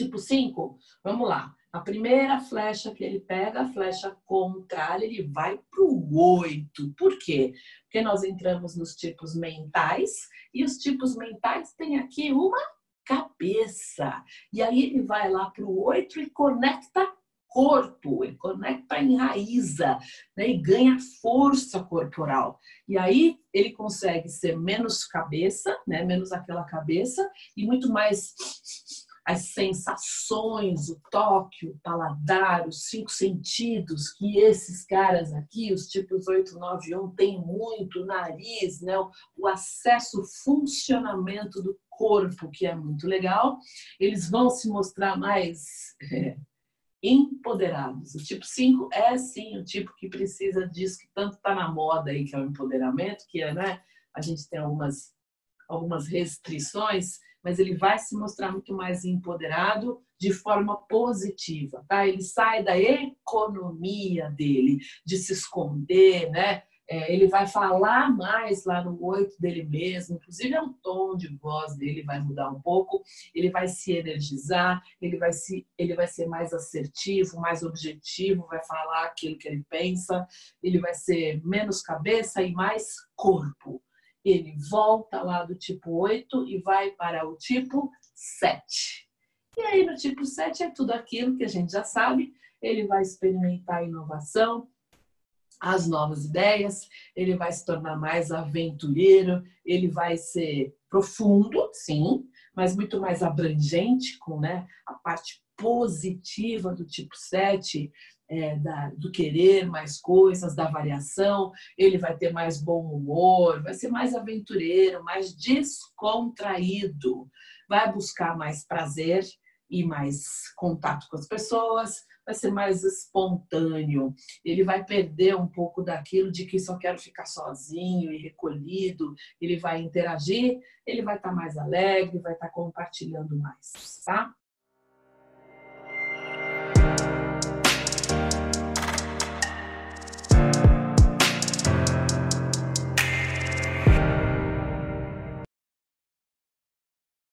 Tipo 5, vamos lá. A primeira flecha que ele pega, a flecha contrária, ele vai para o 8. Por quê? Porque nós entramos nos tipos mentais e os tipos mentais têm aqui uma cabeça. E aí ele vai lá para o 8 e conecta corpo, ele conecta, enraiza né, e ganha força corporal. E aí ele consegue ser menos cabeça, né, menos aquela cabeça, e muito mais as sensações, o toque, o paladar, os cinco sentidos que esses caras aqui, os tipos 8, 9 1, têm muito, o nariz, né? o acesso, o funcionamento do corpo, que é muito legal. Eles vão se mostrar mais é, empoderados. O tipo 5 é sim o tipo que precisa disso, que tanto está na moda aí, que é o empoderamento, que é, né? A gente tem algumas, algumas restrições, mas ele vai se mostrar muito mais empoderado de forma positiva, tá? Ele sai da economia dele, de se esconder, né? É, ele vai falar mais lá no oito dele mesmo, inclusive é o tom de voz dele vai mudar um pouco, ele vai se energizar, ele vai, se, ele vai ser mais assertivo, mais objetivo, vai falar aquilo que ele pensa, ele vai ser menos cabeça e mais corpo. Ele volta lá do tipo 8 e vai para o tipo 7. E aí no tipo 7 é tudo aquilo que a gente já sabe, ele vai experimentar inovação, as novas ideias, ele vai se tornar mais aventureiro, ele vai ser profundo, sim, mas muito mais abrangente, com né, a parte positiva do tipo 7, é, da, do querer mais coisas, da variação, ele vai ter mais bom humor, vai ser mais aventureiro, mais descontraído, vai buscar mais prazer e mais contato com as pessoas, vai ser mais espontâneo, ele vai perder um pouco daquilo de que só quero ficar sozinho e recolhido, ele vai interagir, ele vai estar mais alegre, vai estar compartilhando mais, tá?